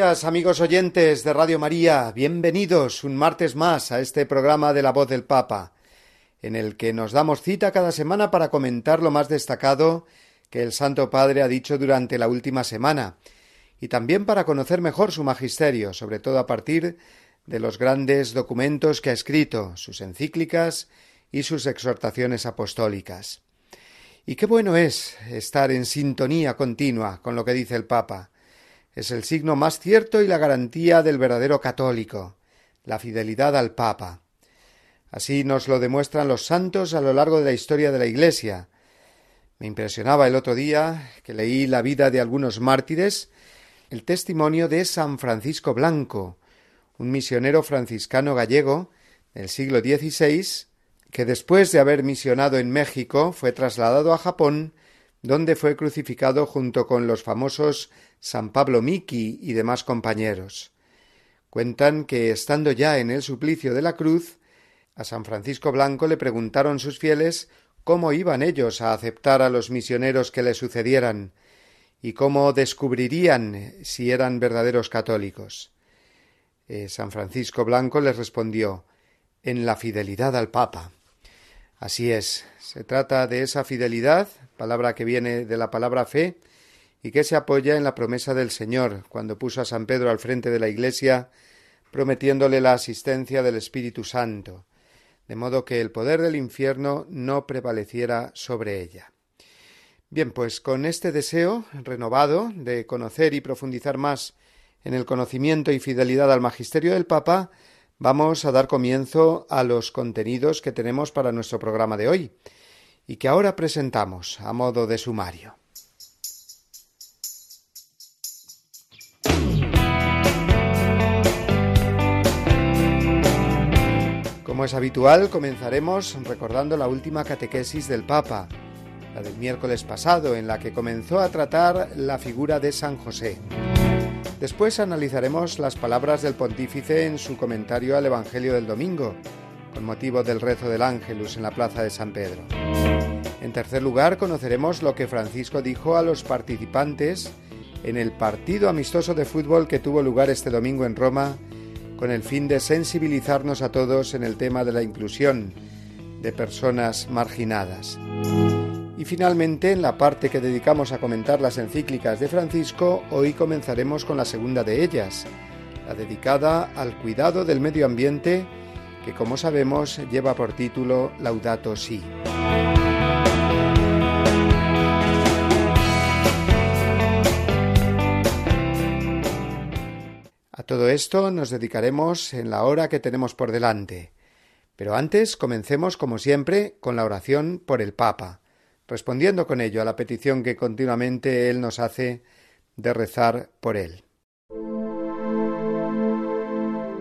Amigos oyentes de Radio María, bienvenidos un martes más a este programa de la voz del Papa, en el que nos damos cita cada semana para comentar lo más destacado que el Santo Padre ha dicho durante la última semana, y también para conocer mejor su magisterio, sobre todo a partir de los grandes documentos que ha escrito, sus encíclicas y sus exhortaciones apostólicas. Y qué bueno es estar en sintonía continua con lo que dice el Papa, es el signo más cierto y la garantía del verdadero católico, la fidelidad al Papa. Así nos lo demuestran los santos a lo largo de la historia de la Iglesia. Me impresionaba el otro día que leí la vida de algunos mártires, el testimonio de San Francisco Blanco, un misionero franciscano gallego del siglo XVI, que después de haber misionado en México fue trasladado a Japón, donde fue crucificado junto con los famosos San Pablo Miki y demás compañeros. Cuentan que, estando ya en el suplicio de la cruz, a San Francisco Blanco le preguntaron sus fieles cómo iban ellos a aceptar a los misioneros que le sucedieran y cómo descubrirían si eran verdaderos católicos. Eh, San Francisco Blanco les respondió en la fidelidad al Papa. Así es, se trata de esa fidelidad, palabra que viene de la palabra fe, y que se apoya en la promesa del Señor cuando puso a San Pedro al frente de la Iglesia, prometiéndole la asistencia del Espíritu Santo, de modo que el poder del infierno no prevaleciera sobre ella. Bien, pues con este deseo renovado de conocer y profundizar más en el conocimiento y fidelidad al magisterio del Papa, vamos a dar comienzo a los contenidos que tenemos para nuestro programa de hoy y que ahora presentamos a modo de sumario. Como es habitual, comenzaremos recordando la última catequesis del Papa, la del miércoles pasado, en la que comenzó a tratar la figura de San José. Después analizaremos las palabras del pontífice en su comentario al Evangelio del domingo, con motivo del rezo del Ángelus en la plaza de San Pedro. En tercer lugar, conoceremos lo que Francisco dijo a los participantes en el partido amistoso de fútbol que tuvo lugar este domingo en Roma con el fin de sensibilizarnos a todos en el tema de la inclusión de personas marginadas. Y finalmente, en la parte que dedicamos a comentar las encíclicas de Francisco, hoy comenzaremos con la segunda de ellas, la dedicada al cuidado del medio ambiente, que como sabemos lleva por título Laudato Si. todo esto nos dedicaremos en la hora que tenemos por delante. Pero antes comencemos, como siempre, con la oración por el Papa, respondiendo con ello a la petición que continuamente él nos hace de rezar por él.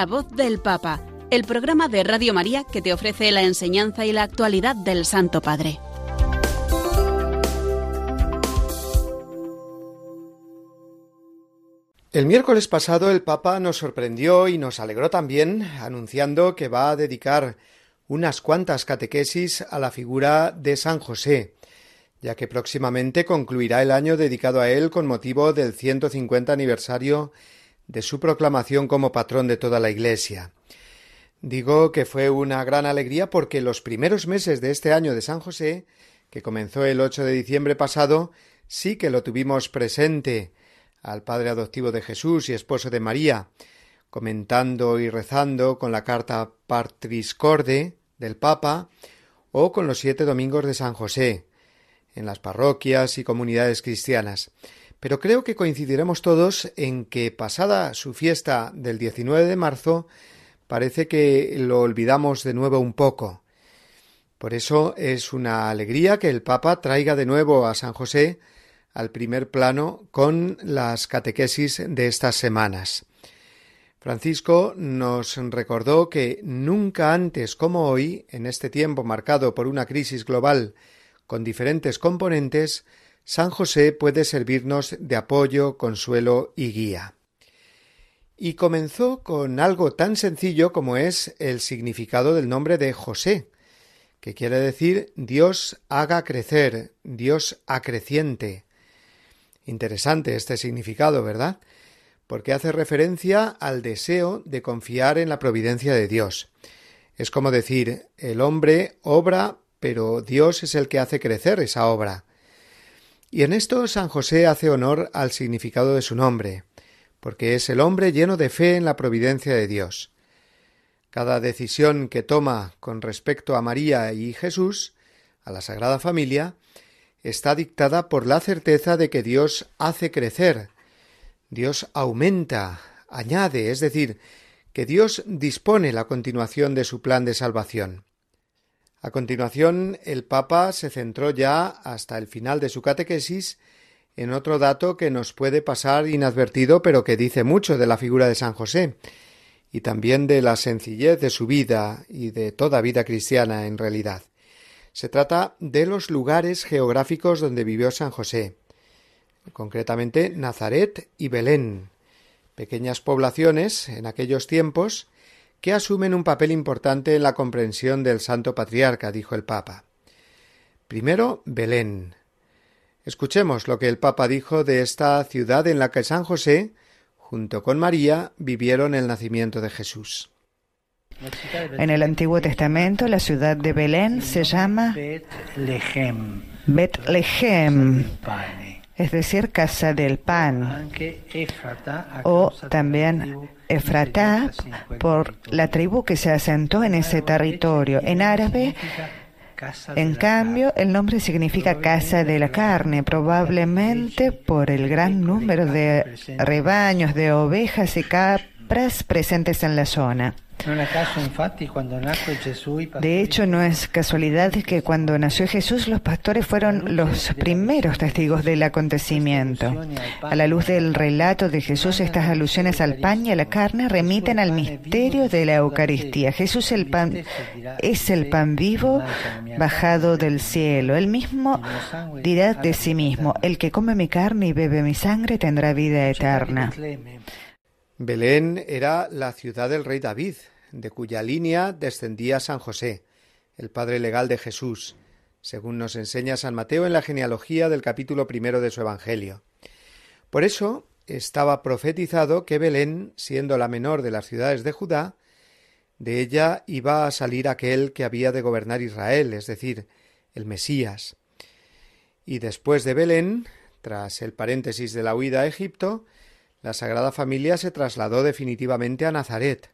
La voz del Papa, el programa de Radio María que te ofrece la enseñanza y la actualidad del Santo Padre. El miércoles pasado el Papa nos sorprendió y nos alegró también anunciando que va a dedicar unas cuantas catequesis a la figura de San José, ya que próximamente concluirá el año dedicado a él con motivo del 150 aniversario de su proclamación como patrón de toda la Iglesia. Digo que fue una gran alegría porque los primeros meses de este año de San José, que comenzó el 8 de diciembre pasado, sí que lo tuvimos presente al Padre adoptivo de Jesús y esposo de María, comentando y rezando con la carta Partris Corde del Papa o con los siete domingos de San José, en las parroquias y comunidades cristianas. Pero creo que coincidiremos todos en que pasada su fiesta del 19 de marzo, parece que lo olvidamos de nuevo un poco. Por eso es una alegría que el Papa traiga de nuevo a San José al primer plano con las catequesis de estas semanas. Francisco nos recordó que nunca antes como hoy, en este tiempo marcado por una crisis global con diferentes componentes, San José puede servirnos de apoyo, consuelo y guía. Y comenzó con algo tan sencillo como es el significado del nombre de José, que quiere decir Dios haga crecer, Dios acreciente. Interesante este significado, ¿verdad? Porque hace referencia al deseo de confiar en la providencia de Dios. Es como decir, el hombre obra pero Dios es el que hace crecer esa obra. Y en esto San José hace honor al significado de su nombre, porque es el hombre lleno de fe en la providencia de Dios. Cada decisión que toma con respecto a María y Jesús, a la Sagrada Familia, está dictada por la certeza de que Dios hace crecer, Dios aumenta, añade, es decir, que Dios dispone la continuación de su plan de salvación. A continuación, el Papa se centró ya hasta el final de su catequesis en otro dato que nos puede pasar inadvertido, pero que dice mucho de la figura de San José, y también de la sencillez de su vida y de toda vida cristiana en realidad. Se trata de los lugares geográficos donde vivió San José, concretamente Nazaret y Belén, pequeñas poblaciones en aquellos tiempos que asumen un papel importante en la comprensión del Santo Patriarca, dijo el Papa. Primero, Belén. Escuchemos lo que el Papa dijo de esta ciudad en la que San José, junto con María, vivieron el nacimiento de Jesús. En el Antiguo Testamento la ciudad de Belén se llama Betlehem, es decir, casa del pan, o también Efratá por la tribu que se asentó en ese territorio. En árabe, en cambio, el nombre significa casa de la carne, probablemente por el gran número de rebaños de ovejas y presentes en la zona. De hecho, no es casualidad que cuando nació Jesús los pastores fueron los primeros testigos del acontecimiento. A la luz del relato de Jesús, estas alusiones al pan y a la carne remiten al misterio de la Eucaristía. Jesús el pan, es el pan vivo bajado del cielo. Él mismo dirá de sí mismo, el que come mi carne y bebe mi sangre tendrá vida eterna. Belén era la ciudad del rey David, de cuya línea descendía San José, el padre legal de Jesús, según nos enseña San Mateo en la genealogía del capítulo primero de su Evangelio. Por eso estaba profetizado que Belén, siendo la menor de las ciudades de Judá, de ella iba a salir aquel que había de gobernar Israel, es decir, el Mesías. Y después de Belén, tras el paréntesis de la huida a Egipto, la Sagrada Familia se trasladó definitivamente a Nazaret,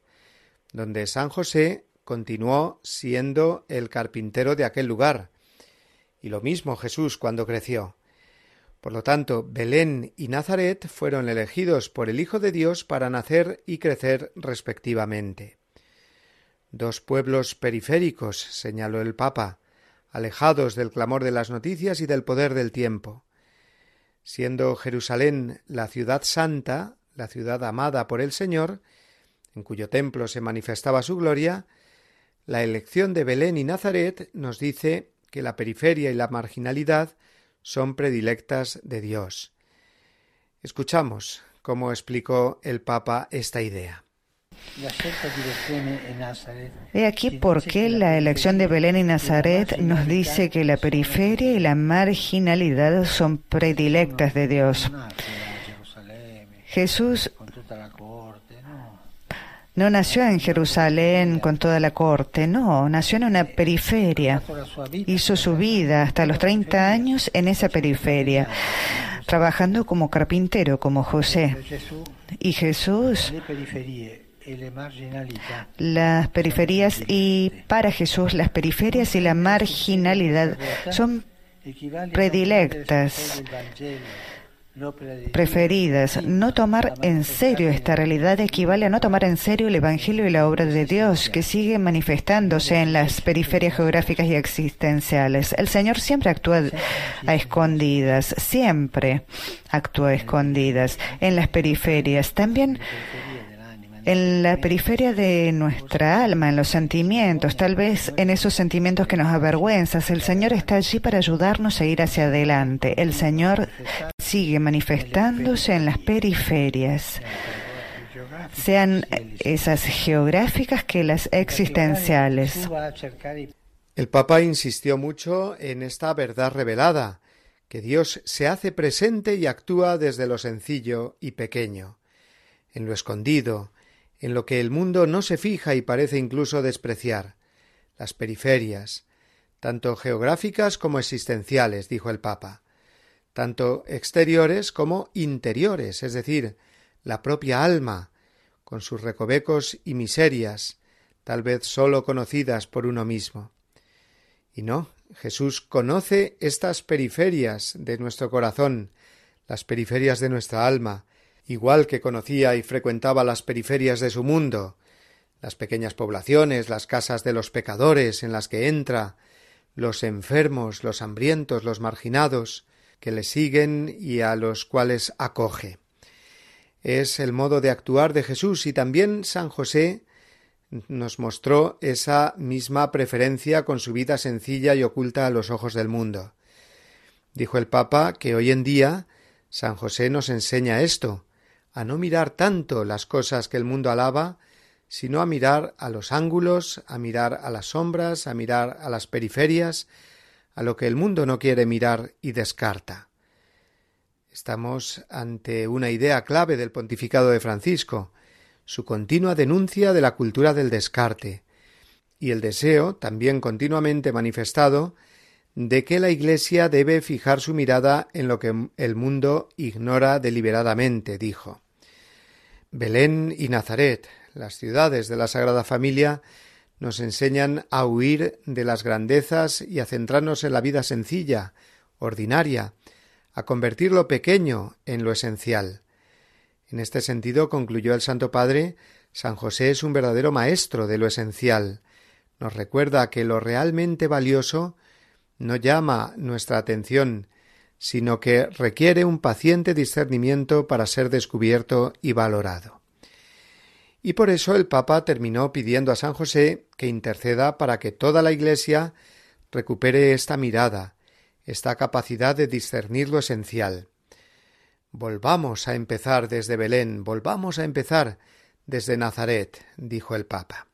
donde San José continuó siendo el carpintero de aquel lugar, y lo mismo Jesús cuando creció. Por lo tanto, Belén y Nazaret fueron elegidos por el Hijo de Dios para nacer y crecer respectivamente. Dos pueblos periféricos, señaló el Papa, alejados del clamor de las noticias y del poder del tiempo. Siendo Jerusalén la ciudad santa, la ciudad amada por el Señor, en cuyo templo se manifestaba su gloria, la elección de Belén y Nazaret nos dice que la periferia y la marginalidad son predilectas de Dios. Escuchamos cómo explicó el Papa esta idea. He aquí por qué la elección de Belén y Nazaret nos dice que la periferia y la marginalidad son predilectas de Dios. Jesús no nació en Jerusalén con toda la corte, no, nació en una periferia. Hizo su vida hasta los 30 años en esa periferia, trabajando como carpintero, como José. Y Jesús las periferias y para Jesús las periferias y la marginalidad son predilectas preferidas. No tomar en serio esta realidad equivale a no tomar en serio el Evangelio y la obra de Dios que sigue manifestándose en las periferias geográficas y existenciales. El Señor siempre actúa a escondidas, siempre actúa a escondidas. en las periferias. También en la periferia de nuestra alma, en los sentimientos, tal vez en esos sentimientos que nos avergüenzan. El Señor está allí para ayudarnos a ir hacia adelante. El Señor sigue manifestándose en las periferias sean esas geográficas que las existenciales. El Papa insistió mucho en esta verdad revelada, que Dios se hace presente y actúa desde lo sencillo y pequeño, en lo escondido, en lo que el mundo no se fija y parece incluso despreciar, las periferias, tanto geográficas como existenciales, dijo el Papa, tanto exteriores como interiores, es decir, la propia alma, con sus recovecos y miserias, tal vez sólo conocidas por uno mismo. Y no, Jesús conoce estas periferias de nuestro corazón, las periferias de nuestra alma, igual que conocía y frecuentaba las periferias de su mundo, las pequeñas poblaciones, las casas de los pecadores en las que entra, los enfermos, los hambrientos, los marginados, que le siguen y a los cuales acoge. Es el modo de actuar de Jesús y también San José nos mostró esa misma preferencia con su vida sencilla y oculta a los ojos del mundo. Dijo el Papa que hoy en día San José nos enseña esto, a no mirar tanto las cosas que el mundo alaba, sino a mirar a los ángulos, a mirar a las sombras, a mirar a las periferias, a lo que el mundo no quiere mirar y descarta. Estamos ante una idea clave del pontificado de Francisco, su continua denuncia de la cultura del descarte, y el deseo, también continuamente manifestado, de que la Iglesia debe fijar su mirada en lo que el mundo ignora deliberadamente, dijo. Belén y Nazaret, las ciudades de la Sagrada Familia, nos enseñan a huir de las grandezas y a centrarnos en la vida sencilla, ordinaria, a convertir lo pequeño en lo esencial. En este sentido, concluyó el Santo Padre, San José es un verdadero maestro de lo esencial. Nos recuerda que lo realmente valioso no llama nuestra atención, sino que requiere un paciente discernimiento para ser descubierto y valorado. Y por eso el Papa terminó pidiendo a San José que interceda para que toda la Iglesia recupere esta mirada, esta capacidad de discernir lo esencial. Volvamos a empezar desde Belén, volvamos a empezar desde Nazaret, dijo el Papa.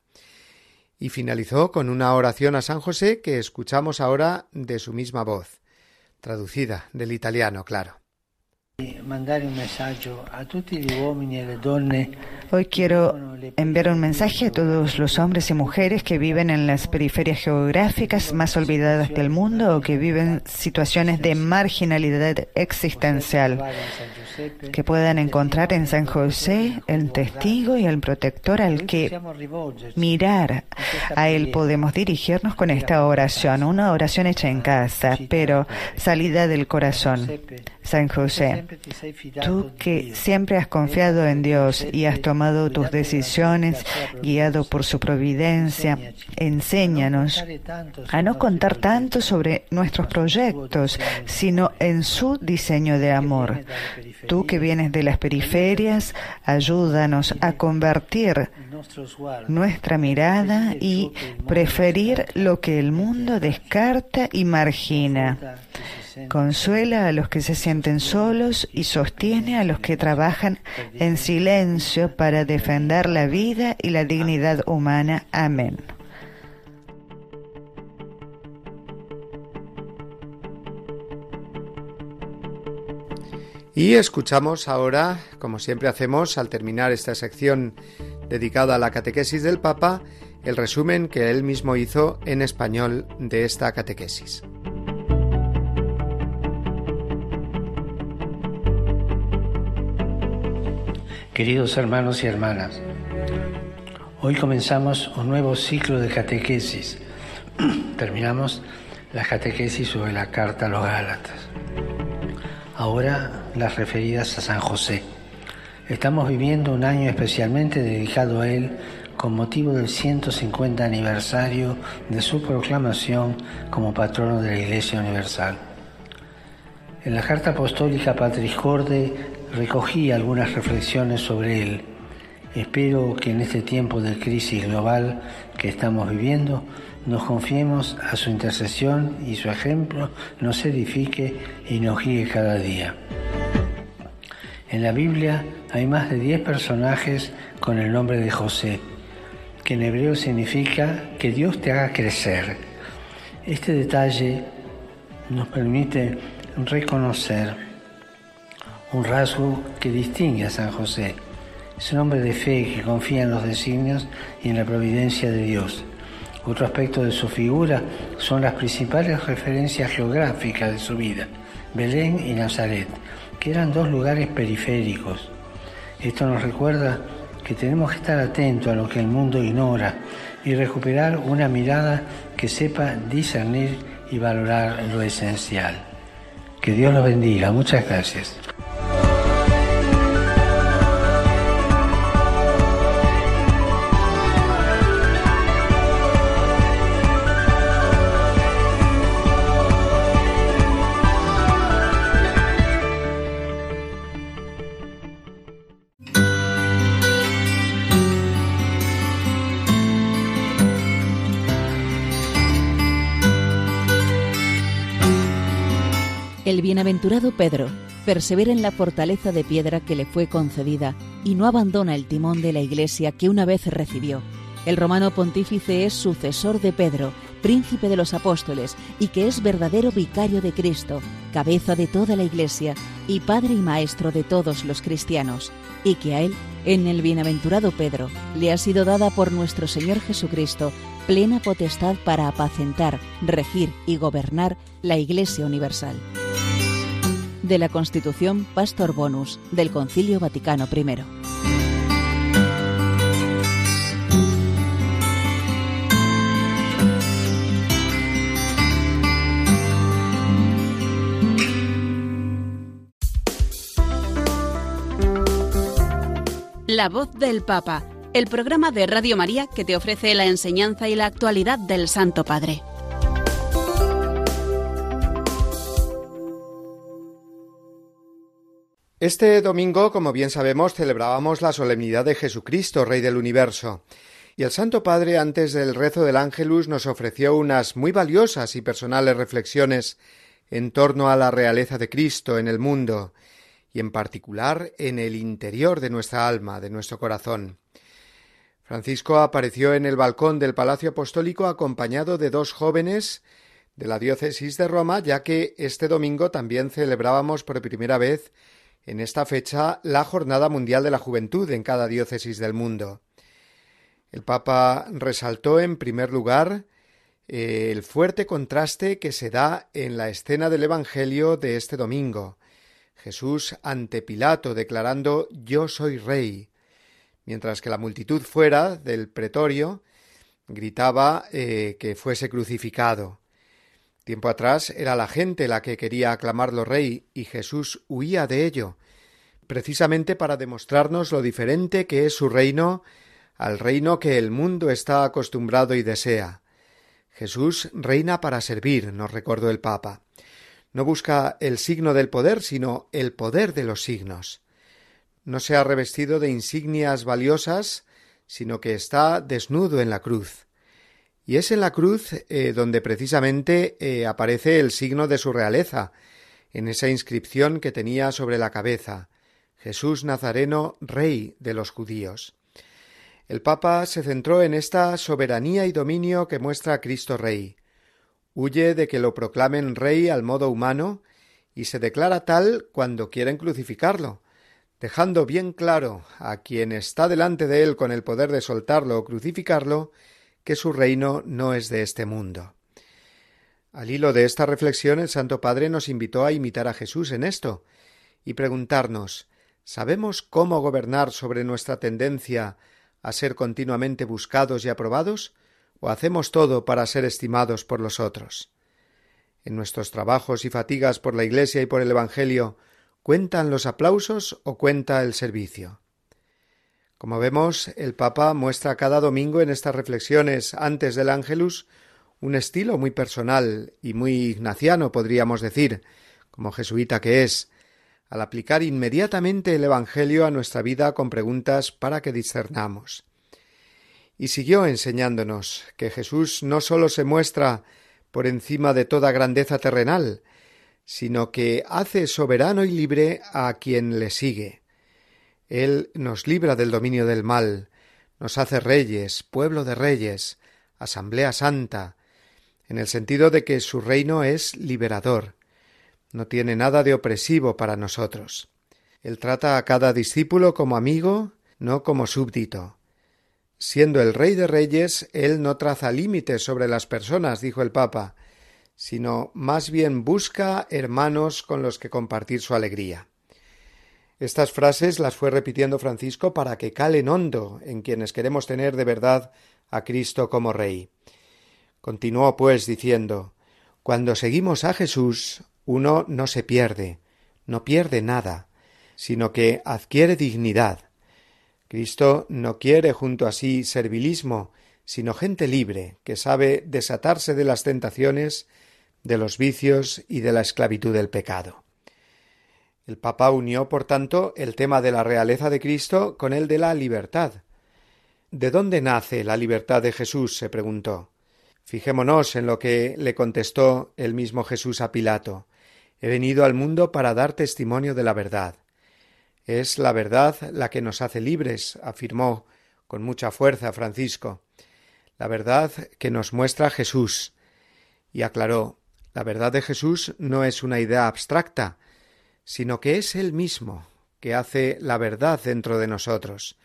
Y finalizó con una oración a San José que escuchamos ahora de su misma voz traducida del italiano, claro. Hoy quiero enviar un mensaje a todos los hombres y mujeres que viven en las periferias geográficas más olvidadas del mundo o que viven situaciones de marginalidad existencial que puedan encontrar en San José el testigo y el protector al que mirar, A Él podemos dirigirnos con esta oración, una oración hecha en casa, pero salida del corazón. San José, tú que siempre has confiado en Dios y has tomado tus decisiones guiado por su providencia, enséñanos a no contar tanto sobre nuestros proyectos, sino en su diseño de amor. Tú que vienes de las periferias, ayúdanos a convertir nuestra mirada y preferir lo que el mundo descarta y margina. Consuela a los que se sienten solos y sostiene a los que trabajan en silencio para defender la vida y la dignidad humana. Amén. Y escuchamos ahora, como siempre hacemos al terminar esta sección dedicada a la catequesis del Papa, el resumen que él mismo hizo en español de esta catequesis. Queridos hermanos y hermanas, hoy comenzamos un nuevo ciclo de catequesis. Terminamos la catequesis sobre la carta a los Gálatas. Ahora las referidas a San José. Estamos viviendo un año especialmente dedicado a él con motivo del 150 aniversario de su proclamación como patrono de la Iglesia Universal. En la carta apostólica Patris Corde recogí algunas reflexiones sobre él. Espero que en este tiempo de crisis global que estamos viviendo nos confiemos a su intercesión y su ejemplo nos edifique y nos guíe cada día. En la Biblia hay más de 10 personajes con el nombre de José, que en hebreo significa que Dios te haga crecer. Este detalle nos permite reconocer un rasgo que distingue a San José. Es un hombre de fe que confía en los designios y en la providencia de Dios. Otro aspecto de su figura son las principales referencias geográficas de su vida, Belén y Nazaret, que eran dos lugares periféricos. Esto nos recuerda que tenemos que estar atentos a lo que el mundo ignora y recuperar una mirada que sepa discernir y valorar lo esencial. Que Dios los bendiga. Muchas gracias. Bienaventurado Pedro persevera en la fortaleza de piedra que le fue concedida y no abandona el timón de la iglesia que una vez recibió. El romano pontífice es sucesor de Pedro, príncipe de los apóstoles, y que es verdadero vicario de Cristo, cabeza de toda la iglesia y padre y maestro de todos los cristianos, y que a él, en el bienaventurado Pedro, le ha sido dada por nuestro Señor Jesucristo plena potestad para apacentar, regir y gobernar la Iglesia Universal de la Constitución Pastor Bonus del Concilio Vaticano I. La voz del Papa, el programa de Radio María que te ofrece la enseñanza y la actualidad del Santo Padre. Este domingo, como bien sabemos, celebrábamos la solemnidad de Jesucristo, Rey del Universo. Y el Santo Padre, antes del rezo del Ángelus, nos ofreció unas muy valiosas y personales reflexiones en torno a la realeza de Cristo en el mundo, y en particular en el interior de nuestra alma, de nuestro corazón. Francisco apareció en el balcón del Palacio Apostólico acompañado de dos jóvenes de la diócesis de Roma, ya que este domingo también celebrábamos por primera vez en esta fecha la Jornada Mundial de la Juventud en cada diócesis del mundo. El Papa resaltó en primer lugar eh, el fuerte contraste que se da en la escena del Evangelio de este domingo. Jesús ante Pilato declarando Yo soy rey, mientras que la multitud fuera del pretorio gritaba eh, que fuese crucificado. Tiempo atrás era la gente la que quería aclamarlo rey y Jesús huía de ello, precisamente para demostrarnos lo diferente que es su reino al reino que el mundo está acostumbrado y desea. Jesús reina para servir, nos recordó el Papa. No busca el signo del poder, sino el poder de los signos. No se ha revestido de insignias valiosas, sino que está desnudo en la cruz. Y es en la cruz eh, donde precisamente eh, aparece el signo de su realeza, en esa inscripción que tenía sobre la cabeza Jesús Nazareno, Rey de los judíos. El Papa se centró en esta soberanía y dominio que muestra Cristo Rey. Huye de que lo proclamen Rey al modo humano y se declara tal cuando quieren crucificarlo, dejando bien claro a quien está delante de él con el poder de soltarlo o crucificarlo que su reino no es de este mundo. Al hilo de esta reflexión el Santo Padre nos invitó a imitar a Jesús en esto y preguntarnos ¿Sabemos cómo gobernar sobre nuestra tendencia a ser continuamente buscados y aprobados? ¿O hacemos todo para ser estimados por los otros? En nuestros trabajos y fatigas por la Iglesia y por el Evangelio, ¿cuentan los aplausos o cuenta el servicio? Como vemos, el Papa muestra cada domingo en estas reflexiones antes del Ángelus un estilo muy personal y muy ignaciano, podríamos decir, como jesuita que es, al aplicar inmediatamente el Evangelio a nuestra vida con preguntas para que discernamos. Y siguió enseñándonos que Jesús no sólo se muestra por encima de toda grandeza terrenal, sino que hace soberano y libre a quien le sigue. Él nos libra del dominio del mal, nos hace reyes, pueblo de reyes, asamblea santa, en el sentido de que su reino es liberador, no tiene nada de opresivo para nosotros. Él trata a cada discípulo como amigo, no como súbdito. Siendo el Rey de Reyes, Él no traza límites sobre las personas, dijo el Papa, sino más bien busca hermanos con los que compartir su alegría. Estas frases las fue repitiendo Francisco para que calen hondo en quienes queremos tener de verdad a Cristo como Rey. Continuó, pues, diciendo Cuando seguimos a Jesús, uno no se pierde, no pierde nada, sino que adquiere dignidad. Cristo no quiere junto a sí servilismo, sino gente libre, que sabe desatarse de las tentaciones, de los vicios y de la esclavitud del pecado. El Papa unió, por tanto, el tema de la realeza de Cristo con el de la libertad. ¿De dónde nace la libertad de Jesús? se preguntó. Fijémonos en lo que le contestó el mismo Jesús a Pilato. He venido al mundo para dar testimonio de la verdad. Es la verdad la que nos hace libres, afirmó con mucha fuerza Francisco. La verdad que nos muestra Jesús. Y aclaró la verdad de Jesús no es una idea abstracta, sino que es Él mismo, que hace la verdad dentro de nosotros,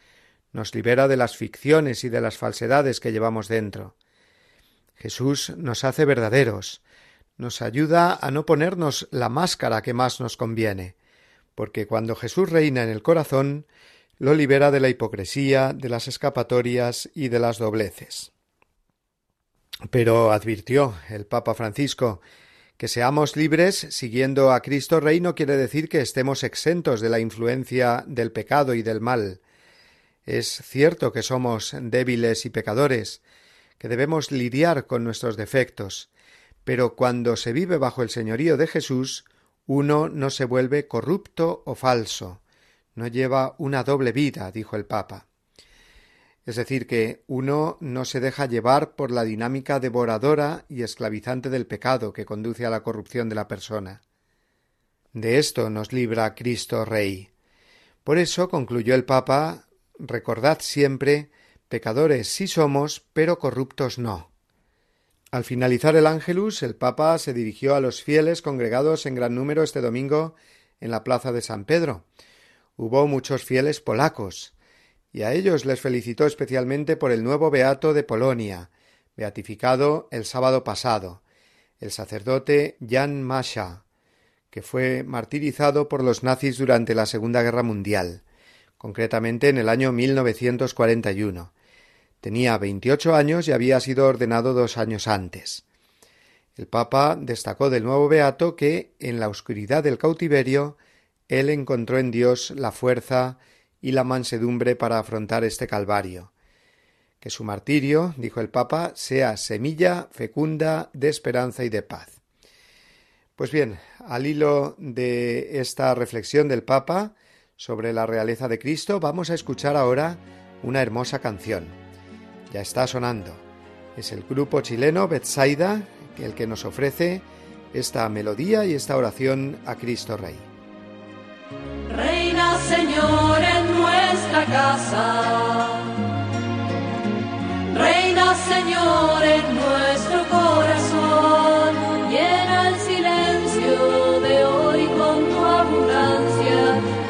nos libera de las ficciones y de las falsedades que llevamos dentro. Jesús nos hace verdaderos, nos ayuda a no ponernos la máscara que más nos conviene, porque cuando Jesús reina en el corazón, lo libera de la hipocresía, de las escapatorias y de las dobleces. Pero advirtió el Papa Francisco que seamos libres siguiendo a Cristo Rey no quiere decir que estemos exentos de la influencia del pecado y del mal. Es cierto que somos débiles y pecadores, que debemos lidiar con nuestros defectos, pero cuando se vive bajo el señorío de Jesús, uno no se vuelve corrupto o falso, no lleva una doble vida, dijo el Papa. Es decir, que uno no se deja llevar por la dinámica devoradora y esclavizante del pecado que conduce a la corrupción de la persona. De esto nos libra Cristo Rey. Por eso concluyó el Papa recordad siempre pecadores sí somos, pero corruptos no. Al finalizar el Ángelus, el Papa se dirigió a los fieles congregados en gran número este domingo en la plaza de San Pedro. Hubo muchos fieles polacos, y a ellos les felicitó especialmente por el nuevo beato de Polonia, beatificado el sábado pasado, el sacerdote Jan Masha, que fue martirizado por los nazis durante la Segunda Guerra Mundial, concretamente en el año 1941. Tenía veintiocho años y había sido ordenado dos años antes. El Papa destacó del nuevo beato que, en la oscuridad del cautiverio, él encontró en Dios la fuerza y la mansedumbre para afrontar este calvario. Que su martirio, dijo el Papa, sea semilla fecunda de esperanza y de paz. Pues bien, al hilo de esta reflexión del Papa sobre la realeza de Cristo, vamos a escuchar ahora una hermosa canción. Ya está sonando. Es el grupo chileno Betsaida el que nos ofrece esta melodía y esta oración a Cristo Rey. Reina Señor en nuestra casa. Reina Señor en nuestro corazón. Llena el silencio de hoy con tu abundancia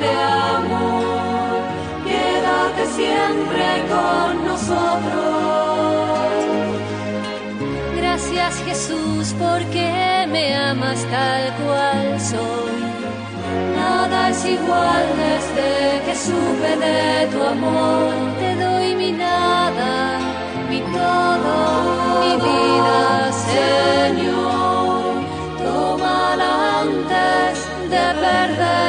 de amor. Quédate siempre con nosotros. Gracias Jesús porque me amas tal cual soy. Nada es igual desde que supe de tu amor. Te doy mi nada, mi todo, mi vida, Señor. Tómala antes de perderte.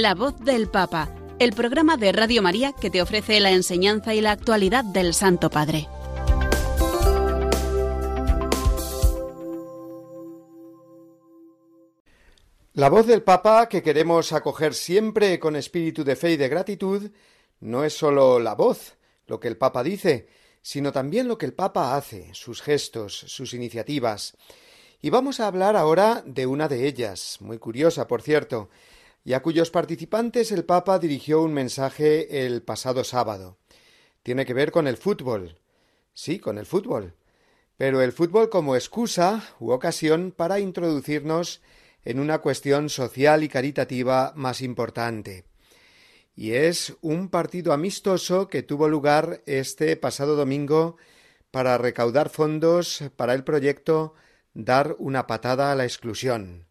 La voz del Papa, el programa de Radio María que te ofrece la enseñanza y la actualidad del Santo Padre. La voz del Papa que queremos acoger siempre con espíritu de fe y de gratitud no es sólo la voz, lo que el Papa dice, sino también lo que el Papa hace, sus gestos, sus iniciativas. Y vamos a hablar ahora de una de ellas, muy curiosa, por cierto, y a cuyos participantes el Papa dirigió un mensaje el pasado sábado. Tiene que ver con el fútbol. Sí, con el fútbol. Pero el fútbol como excusa u ocasión para introducirnos en una cuestión social y caritativa más importante. Y es un partido amistoso que tuvo lugar este pasado domingo para recaudar fondos para el proyecto Dar una patada a la exclusión.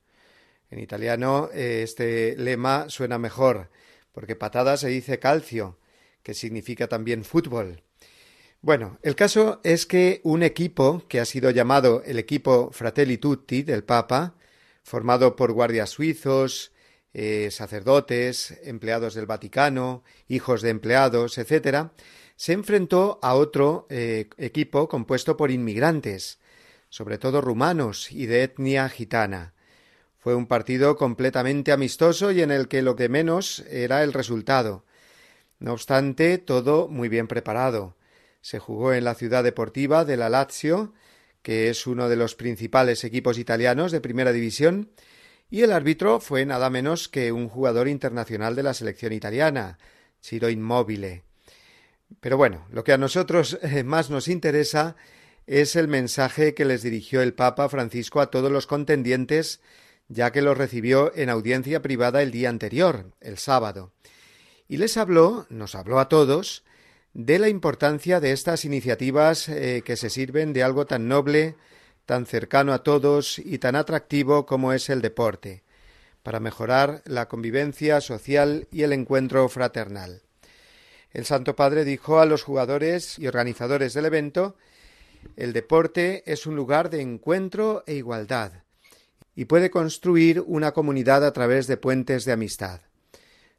En italiano eh, este lema suena mejor, porque patada se dice calcio, que significa también fútbol. Bueno, el caso es que un equipo que ha sido llamado el equipo Fratelli Tutti del Papa, formado por guardias suizos, eh, sacerdotes, empleados del Vaticano, hijos de empleados, etc., se enfrentó a otro eh, equipo compuesto por inmigrantes, sobre todo rumanos y de etnia gitana. Fue un partido completamente amistoso y en el que lo que menos era el resultado. No obstante, todo muy bien preparado. Se jugó en la ciudad deportiva de la Lazio, que es uno de los principales equipos italianos de primera división, y el árbitro fue nada menos que un jugador internacional de la selección italiana, Ciro Immobile. Pero bueno, lo que a nosotros eh, más nos interesa es el mensaje que les dirigió el Papa Francisco a todos los contendientes ya que los recibió en audiencia privada el día anterior, el sábado, y les habló, nos habló a todos, de la importancia de estas iniciativas eh, que se sirven de algo tan noble, tan cercano a todos y tan atractivo como es el deporte, para mejorar la convivencia social y el encuentro fraternal. El Santo Padre dijo a los jugadores y organizadores del evento el deporte es un lugar de encuentro e igualdad y puede construir una comunidad a través de puentes de amistad.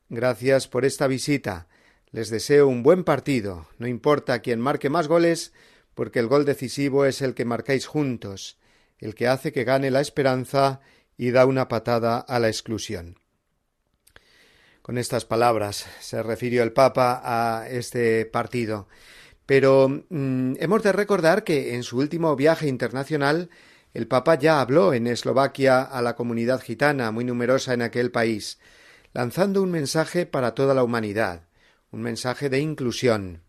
Gracias por esta visita. Les deseo un buen partido. No importa quién marque más goles, porque el gol decisivo es el que marcáis juntos, el que hace que gane la esperanza y da una patada a la exclusión. Con estas palabras se refirió el Papa a este partido. Pero mm, hemos de recordar que en su último viaje internacional el Papa ya habló en Eslovaquia a la comunidad gitana, muy numerosa en aquel país, lanzando un mensaje para toda la humanidad, un mensaje de inclusión.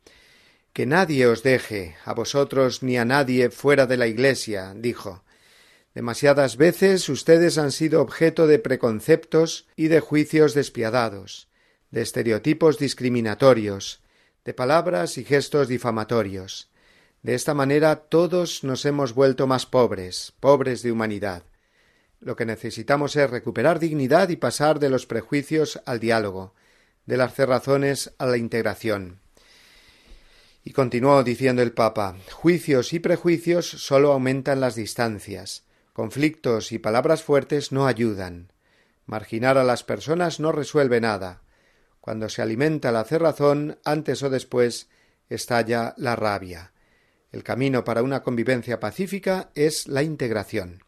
Que nadie os deje, a vosotros ni a nadie fuera de la Iglesia, dijo. Demasiadas veces ustedes han sido objeto de preconceptos y de juicios despiadados, de estereotipos discriminatorios, de palabras y gestos difamatorios. De esta manera todos nos hemos vuelto más pobres, pobres de humanidad. Lo que necesitamos es recuperar dignidad y pasar de los prejuicios al diálogo, de las cerrazones a la integración. Y continuó diciendo el Papa Juicios y prejuicios sólo aumentan las distancias. Conflictos y palabras fuertes no ayudan. Marginar a las personas no resuelve nada. Cuando se alimenta la cerrazón, antes o después estalla la rabia. El camino para una convivencia pacífica es la integración.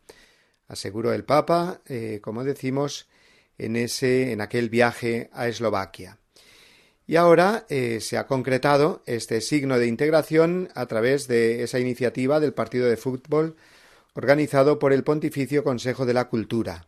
Aseguró el Papa, eh, como decimos, en ese, en aquel viaje a Eslovaquia. Y ahora eh, se ha concretado este signo de integración a través de esa iniciativa del partido de fútbol organizado por el Pontificio Consejo de la Cultura.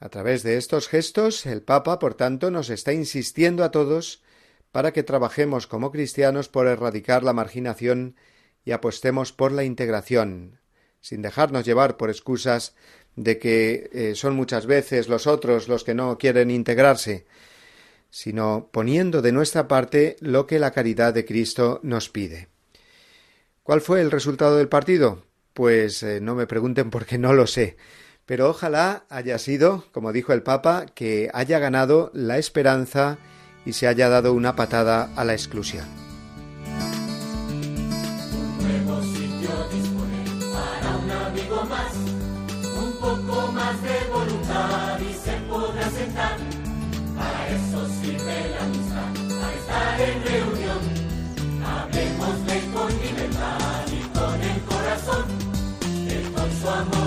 A través de estos gestos, el Papa, por tanto, nos está insistiendo a todos para que trabajemos como cristianos por erradicar la marginación y apostemos por la integración, sin dejarnos llevar por excusas de que eh, son muchas veces los otros los que no quieren integrarse, sino poniendo de nuestra parte lo que la caridad de Cristo nos pide. ¿Cuál fue el resultado del partido? Pues eh, no me pregunten porque no lo sé, pero ojalá haya sido, como dijo el Papa, que haya ganado la esperanza y se haya dado una patada a la exclusión. sua mão.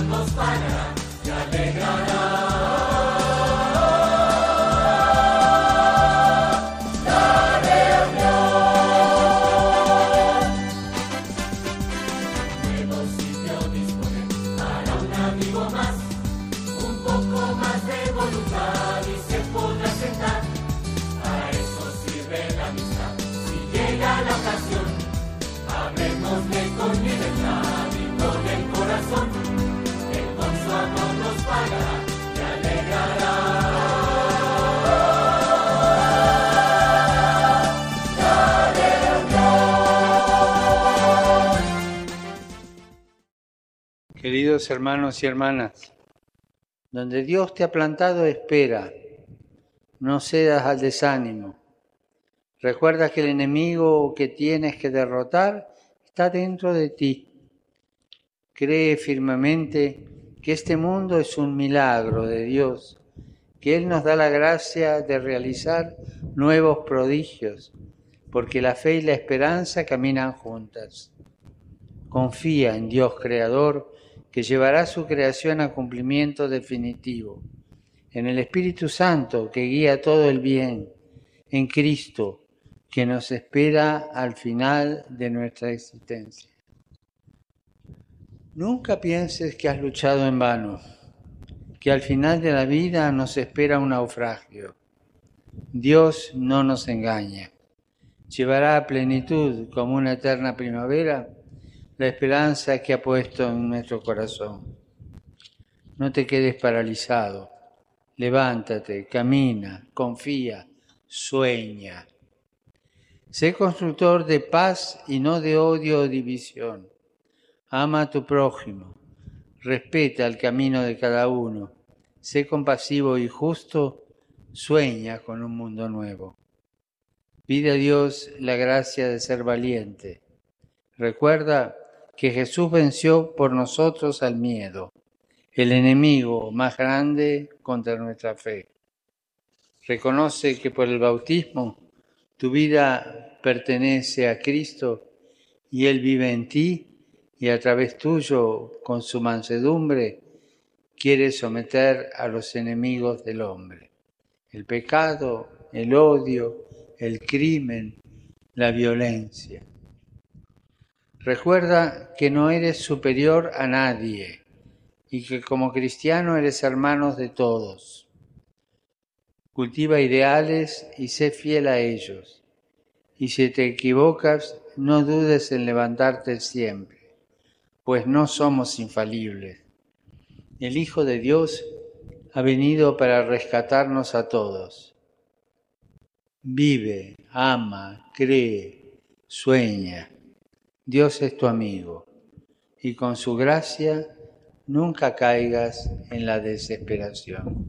Queridos hermanos y hermanas, donde Dios te ha plantado, espera, no cedas al desánimo. Recuerda que el enemigo que tienes que derrotar está dentro de ti. Cree firmemente que este mundo es un milagro de Dios, que Él nos da la gracia de realizar nuevos prodigios, porque la fe y la esperanza caminan juntas. Confía en Dios Creador, que llevará su creación a cumplimiento definitivo, en el Espíritu Santo que guía todo el bien, en Cristo que nos espera al final de nuestra existencia. Nunca pienses que has luchado en vano, que al final de la vida nos espera un naufragio. Dios no nos engaña. Llevará a plenitud como una eterna primavera la esperanza que ha puesto en nuestro corazón. No te quedes paralizado. Levántate, camina, confía, sueña. Sé constructor de paz y no de odio o división. Ama a tu prójimo. Respeta el camino de cada uno. Sé compasivo y justo. Sueña con un mundo nuevo. Pide a Dios la gracia de ser valiente. Recuerda que Jesús venció por nosotros al miedo, el enemigo más grande contra nuestra fe. Reconoce que por el bautismo tu vida pertenece a Cristo y Él vive en ti y a través tuyo, con su mansedumbre, quiere someter a los enemigos del hombre. El pecado, el odio, el crimen, la violencia. Recuerda que no eres superior a nadie y que como cristiano eres hermano de todos. Cultiva ideales y sé fiel a ellos. Y si te equivocas, no dudes en levantarte siempre, pues no somos infalibles. El Hijo de Dios ha venido para rescatarnos a todos. Vive, ama, cree, sueña Dios es tu amigo y con su gracia nunca caigas en la desesperación.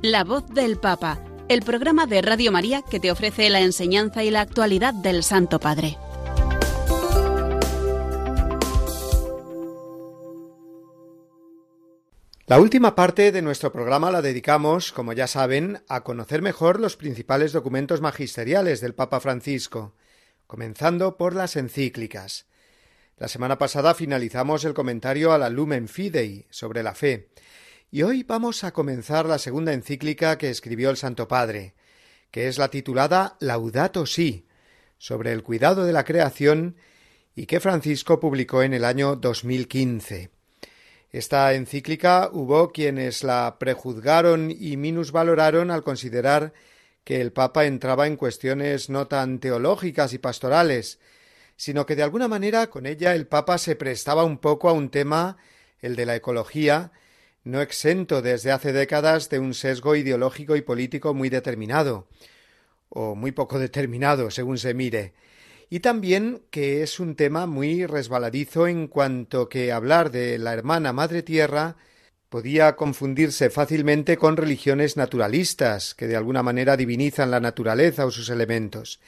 La voz del Papa, el programa de Radio María que te ofrece la enseñanza y la actualidad del Santo Padre. La última parte de nuestro programa la dedicamos, como ya saben, a conocer mejor los principales documentos magisteriales del Papa Francisco, comenzando por las encíclicas. La semana pasada finalizamos el comentario a la Lumen Fidei sobre la fe, y hoy vamos a comenzar la segunda encíclica que escribió el Santo Padre, que es la titulada Laudato Si, sobre el cuidado de la creación y que Francisco publicó en el año 2015. Esta encíclica hubo quienes la prejuzgaron y minusvaloraron al considerar que el Papa entraba en cuestiones no tan teológicas y pastorales, sino que de alguna manera con ella el Papa se prestaba un poco a un tema, el de la ecología, no exento desde hace décadas de un sesgo ideológico y político muy determinado, o muy poco determinado, según se mire, y también que es un tema muy resbaladizo en cuanto que hablar de la hermana Madre Tierra podía confundirse fácilmente con religiones naturalistas, que de alguna manera divinizan la naturaleza o sus elementos.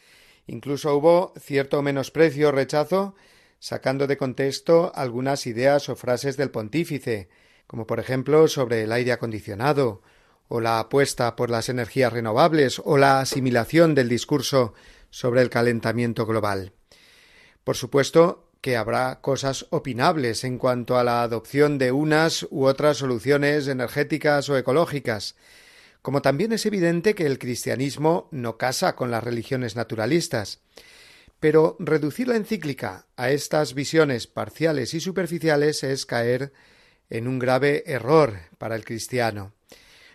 Incluso hubo cierto menosprecio o rechazo, sacando de contexto algunas ideas o frases del pontífice, como por ejemplo sobre el aire acondicionado, o la apuesta por las energías renovables, o la asimilación del discurso sobre el calentamiento global. Por supuesto que habrá cosas opinables en cuanto a la adopción de unas u otras soluciones energéticas o ecológicas, como también es evidente que el cristianismo no casa con las religiones naturalistas. Pero reducir la encíclica a estas visiones parciales y superficiales es caer en un grave error para el cristiano,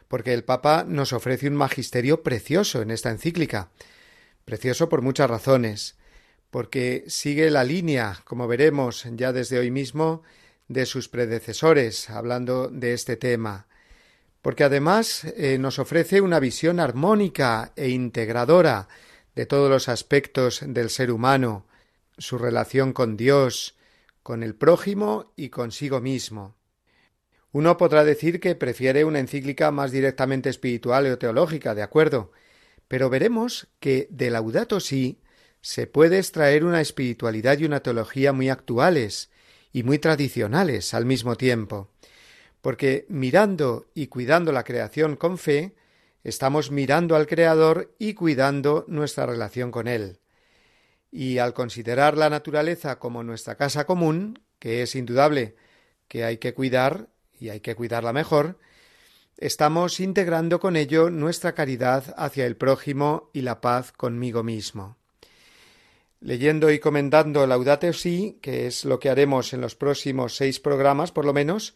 porque el Papa nos ofrece un magisterio precioso en esta encíclica, Precioso por muchas razones, porque sigue la línea, como veremos ya desde hoy mismo, de sus predecesores, hablando de este tema, porque además eh, nos ofrece una visión armónica e integradora de todos los aspectos del ser humano, su relación con Dios, con el prójimo y consigo mismo. Uno podrá decir que prefiere una encíclica más directamente espiritual o teológica, de acuerdo, pero veremos que de Laudato Si se puede extraer una espiritualidad y una teología muy actuales y muy tradicionales al mismo tiempo, porque mirando y cuidando la creación con fe, estamos mirando al Creador y cuidando nuestra relación con Él. Y al considerar la naturaleza como nuestra casa común, que es indudable que hay que cuidar y hay que cuidarla mejor, estamos integrando con ello nuestra caridad hacia el prójimo y la paz conmigo mismo. Leyendo y comentando Laudate Si, que es lo que haremos en los próximos seis programas por lo menos,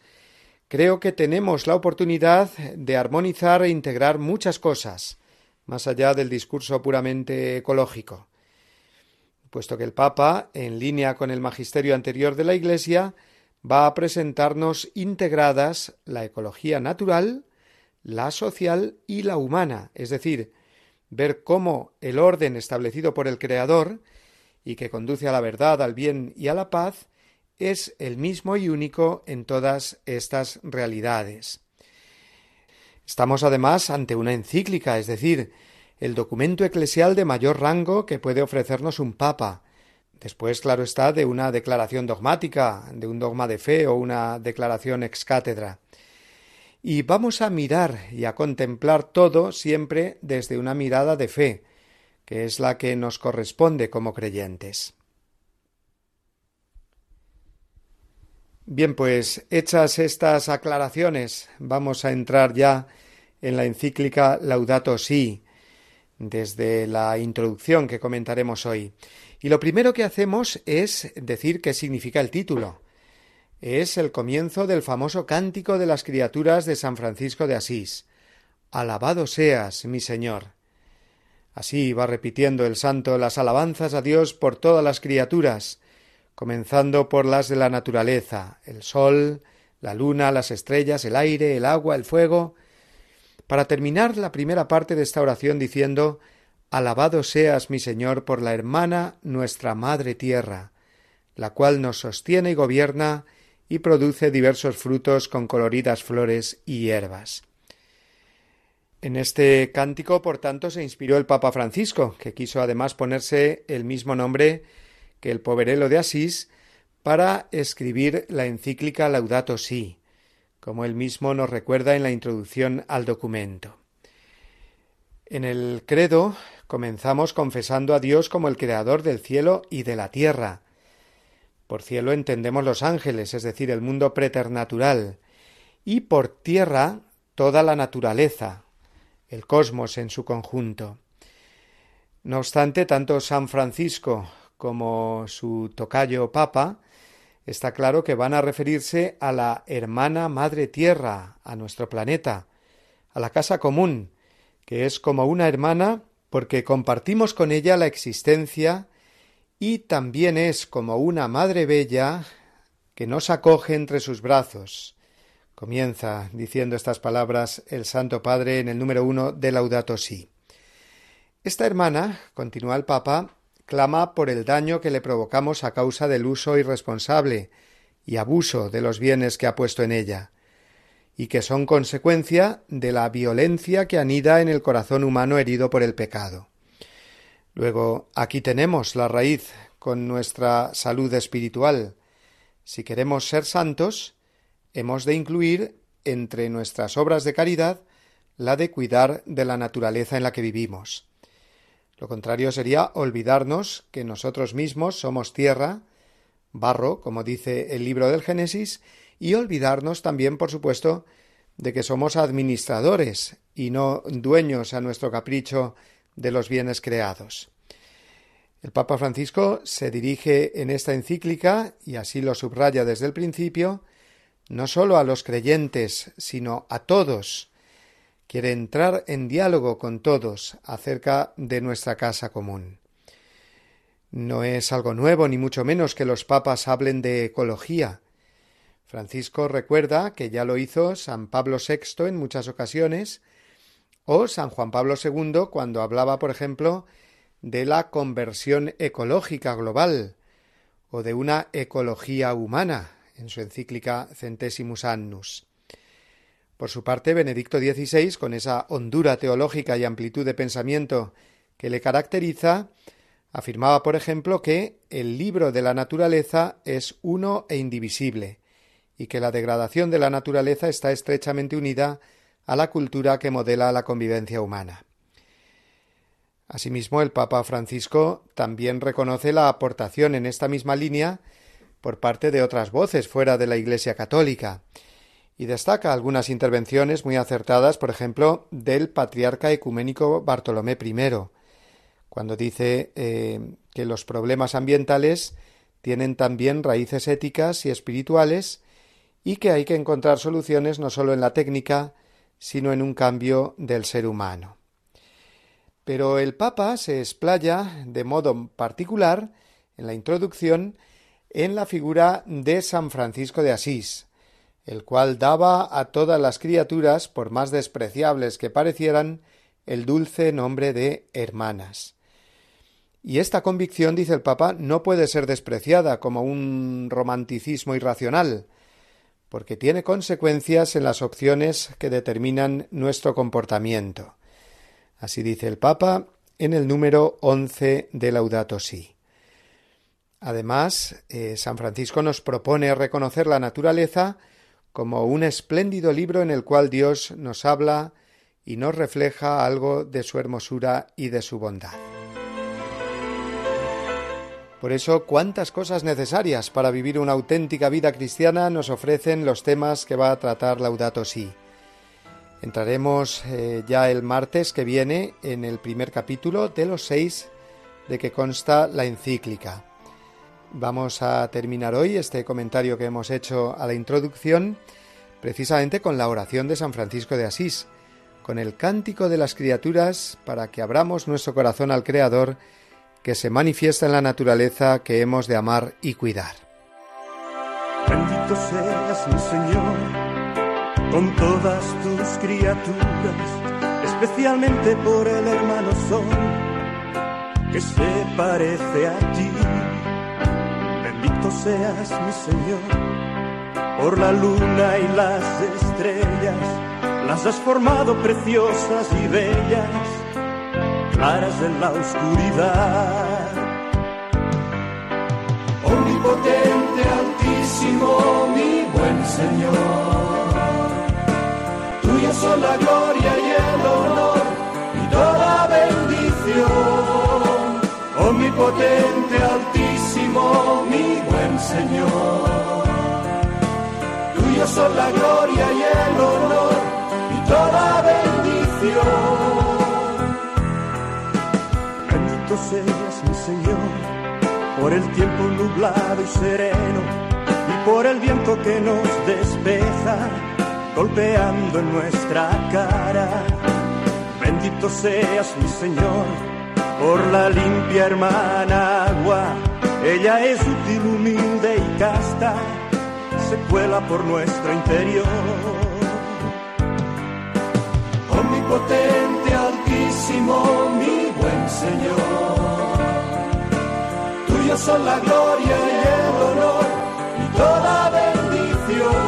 creo que tenemos la oportunidad de armonizar e integrar muchas cosas, más allá del discurso puramente ecológico. puesto que el Papa, en línea con el magisterio anterior de la Iglesia, va a presentarnos integradas la ecología natural, la social y la humana, es decir, ver cómo el orden establecido por el Creador y que conduce a la verdad, al bien y a la paz, es el mismo y único en todas estas realidades. Estamos además ante una encíclica, es decir, el documento eclesial de mayor rango que puede ofrecernos un papa. Después, claro está, de una declaración dogmática, de un dogma de fe o una declaración ex cátedra. Y vamos a mirar y a contemplar todo siempre desde una mirada de fe, que es la que nos corresponde como creyentes. Bien, pues hechas estas aclaraciones, vamos a entrar ya en la encíclica Laudato Si, desde la introducción que comentaremos hoy. Y lo primero que hacemos es decir qué significa el título. Es el comienzo del famoso cántico de las criaturas de San Francisco de Asís. Alabado seas, mi Señor. Así va repitiendo el santo las alabanzas a Dios por todas las criaturas, comenzando por las de la naturaleza, el sol, la luna, las estrellas, el aire, el agua, el fuego, para terminar la primera parte de esta oración diciendo Alabado seas, mi Señor, por la hermana nuestra Madre Tierra, la cual nos sostiene y gobierna y produce diversos frutos con coloridas flores y hierbas. En este cántico, por tanto, se inspiró el Papa Francisco, que quiso además ponerse el mismo nombre que el poverelo de Asís para escribir la encíclica Laudato Si, como él mismo nos recuerda en la introducción al documento. En el credo comenzamos confesando a Dios como el creador del cielo y de la tierra. Por cielo entendemos los ángeles, es decir, el mundo preternatural, y por tierra toda la naturaleza, el cosmos en su conjunto. No obstante, tanto San Francisco como su tocayo Papa, está claro que van a referirse a la hermana madre tierra, a nuestro planeta, a la casa común, que es como una hermana porque compartimos con ella la existencia y también es como una madre bella que nos acoge entre sus brazos. Comienza diciendo estas palabras el Santo Padre en el número uno de Laudato Si. Esta hermana, continúa el Papa, clama por el daño que le provocamos a causa del uso irresponsable y abuso de los bienes que ha puesto en ella, y que son consecuencia de la violencia que anida en el corazón humano herido por el pecado. Luego, aquí tenemos la raíz con nuestra salud espiritual. Si queremos ser santos, hemos de incluir entre nuestras obras de caridad la de cuidar de la naturaleza en la que vivimos. Lo contrario sería olvidarnos que nosotros mismos somos tierra, barro, como dice el libro del Génesis, y olvidarnos también, por supuesto, de que somos administradores y no dueños a nuestro capricho de los bienes creados. El Papa Francisco se dirige en esta encíclica, y así lo subraya desde el principio, no sólo a los creyentes, sino a todos, quiere entrar en diálogo con todos acerca de nuestra casa común. No es algo nuevo, ni mucho menos que los papas hablen de ecología. Francisco recuerda que ya lo hizo San Pablo VI en muchas ocasiones, o San Juan Pablo II cuando hablaba, por ejemplo, de la conversión ecológica global, o de una ecología humana, en su encíclica Centesimus Annus. Por su parte, Benedicto XVI, con esa hondura teológica y amplitud de pensamiento que le caracteriza, afirmaba, por ejemplo, que el libro de la naturaleza es uno e indivisible, y que la degradación de la naturaleza está estrechamente unida a la cultura que modela la convivencia humana. Asimismo, el Papa Francisco también reconoce la aportación en esta misma línea por parte de otras voces fuera de la Iglesia católica, y destaca algunas intervenciones muy acertadas, por ejemplo, del patriarca ecuménico Bartolomé I, cuando dice eh, que los problemas ambientales tienen también raíces éticas y espirituales y que hay que encontrar soluciones no solo en la técnica, sino en un cambio del ser humano. Pero el Papa se explaya de modo particular en la introducción en la figura de San Francisco de Asís, el cual daba a todas las criaturas, por más despreciables que parecieran, el dulce nombre de hermanas. Y esta convicción, dice el Papa, no puede ser despreciada como un romanticismo irracional, porque tiene consecuencias en las opciones que determinan nuestro comportamiento. Así dice el Papa en el número once de Laudato Si. Además, eh, San Francisco nos propone reconocer la naturaleza como un espléndido libro en el cual Dios nos habla y nos refleja algo de su hermosura y de su bondad. Por eso, cuántas cosas necesarias para vivir una auténtica vida cristiana nos ofrecen los temas que va a tratar Laudato Si. Entraremos eh, ya el martes que viene en el primer capítulo de los seis de que consta la encíclica. Vamos a terminar hoy este comentario que hemos hecho a la introducción precisamente con la oración de San Francisco de Asís, con el cántico de las criaturas para que abramos nuestro corazón al Creador que se manifiesta en la naturaleza que hemos de amar y cuidar. Bendito seas mi Señor con todas tus criaturas, especialmente por el hermano Sol que se parece a ti Bendito seas mi Señor, por la luna y las estrellas, las has formado preciosas y bellas, claras en la oscuridad. Omnipotente, altísimo, mi buen Señor, tuya son la gloria y el honor y toda bendición. Omnipotente, altísimo, mi buen Señor. Tuyo son la gloria y el honor y toda bendición. Bendito seas mi Señor por el tiempo nublado y sereno y por el viento que nos despeja golpeando en nuestra cara. Bendito seas mi Señor por la limpia hermana agua. Ella es útil, humilde y casta, se cuela por nuestro interior. Omnipotente, altísimo, mi Señor. Tuyo son la gloria y el honor y toda bendición.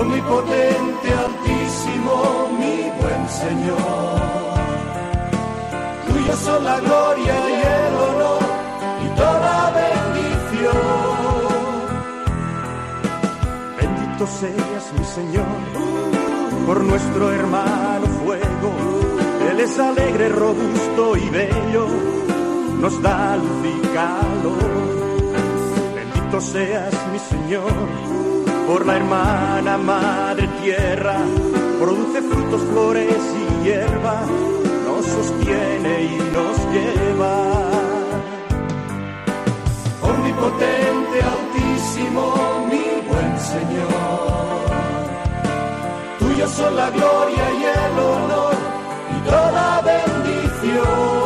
Omnipotente, altísimo, mi buen Señor son la gloria y el honor y toda bendición. Bendito seas mi Señor por nuestro hermano fuego. Él es alegre, robusto y bello, nos da luz y calor. Bendito seas mi Señor por la hermana madre tierra, produce frutos, flores y hierba sostiene y nos lleva. Omnipotente, altísimo, mi buen Señor. Tuyo son la gloria y el honor toda bendición.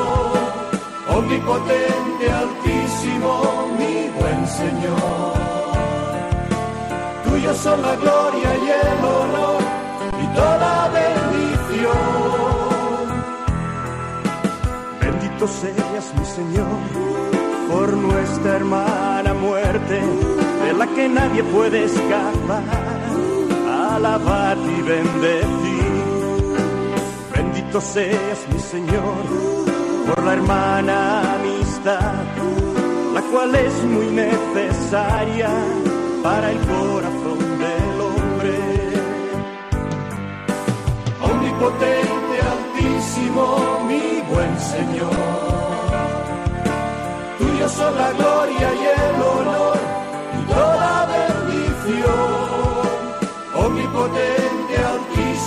Omnipotente, altísimo, mi buen Señor. Tuyo son la gloria y el honor y toda bendición. Bendito seas mi Señor por nuestra hermana muerte, de la que nadie puede escapar. Alabad y bendecir. Bendito seas mi Señor por la hermana amistad, la cual es muy necesaria para el corazón del hombre. Omnipotente, altísimo, mi buen Señor. Tuyo son la gloria y el honor y toda bendición. Omnipotente,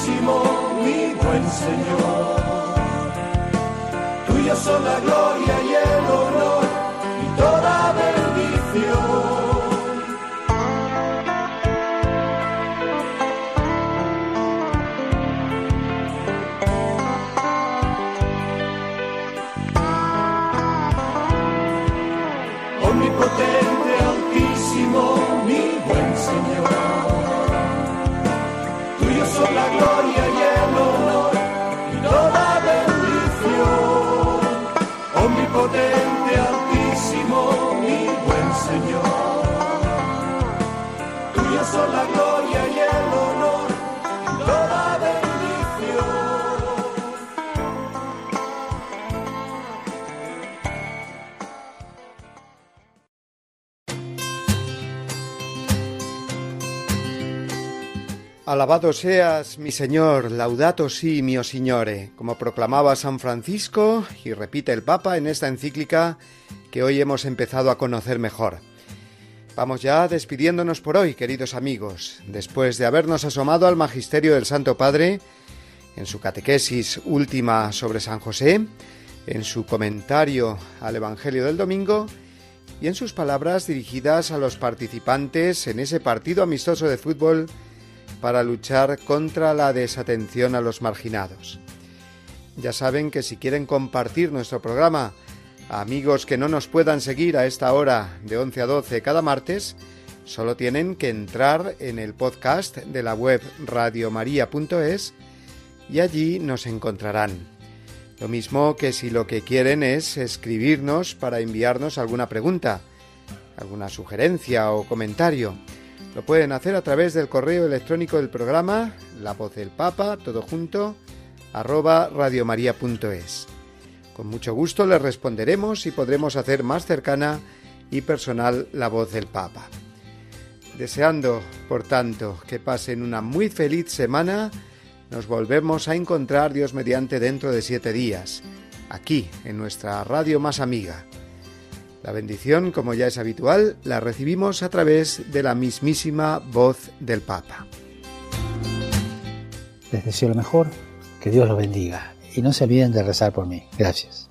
mi buen Señor. Tuyo son la gloria y el honor y toda bendición. Alabado seas, mi Señor, laudato si, mio Signore, como proclamaba San Francisco y repite el Papa en esta encíclica que hoy hemos empezado a conocer mejor. Vamos ya despidiéndonos por hoy, queridos amigos, después de habernos asomado al Magisterio del Santo Padre, en su catequesis última sobre San José, en su comentario al Evangelio del Domingo y en sus palabras dirigidas a los participantes en ese partido amistoso de fútbol para luchar contra la desatención a los marginados. Ya saben que si quieren compartir nuestro programa amigos que no nos puedan seguir a esta hora de 11 a 12 cada martes, solo tienen que entrar en el podcast de la web radiomaria.es y allí nos encontrarán. Lo mismo que si lo que quieren es escribirnos para enviarnos alguna pregunta, alguna sugerencia o comentario. Lo pueden hacer a través del correo electrónico del programa, la voz del papa, todo junto, arroba radiomaria.es. Con mucho gusto les responderemos y podremos hacer más cercana y personal la voz del papa. Deseando, por tanto, que pasen una muy feliz semana, nos volvemos a encontrar Dios mediante dentro de siete días, aquí, en nuestra radio más amiga. La bendición, como ya es habitual, la recibimos a través de la mismísima voz del Papa. Les deseo lo mejor, que Dios los bendiga y no se olviden de rezar por mí. Gracias.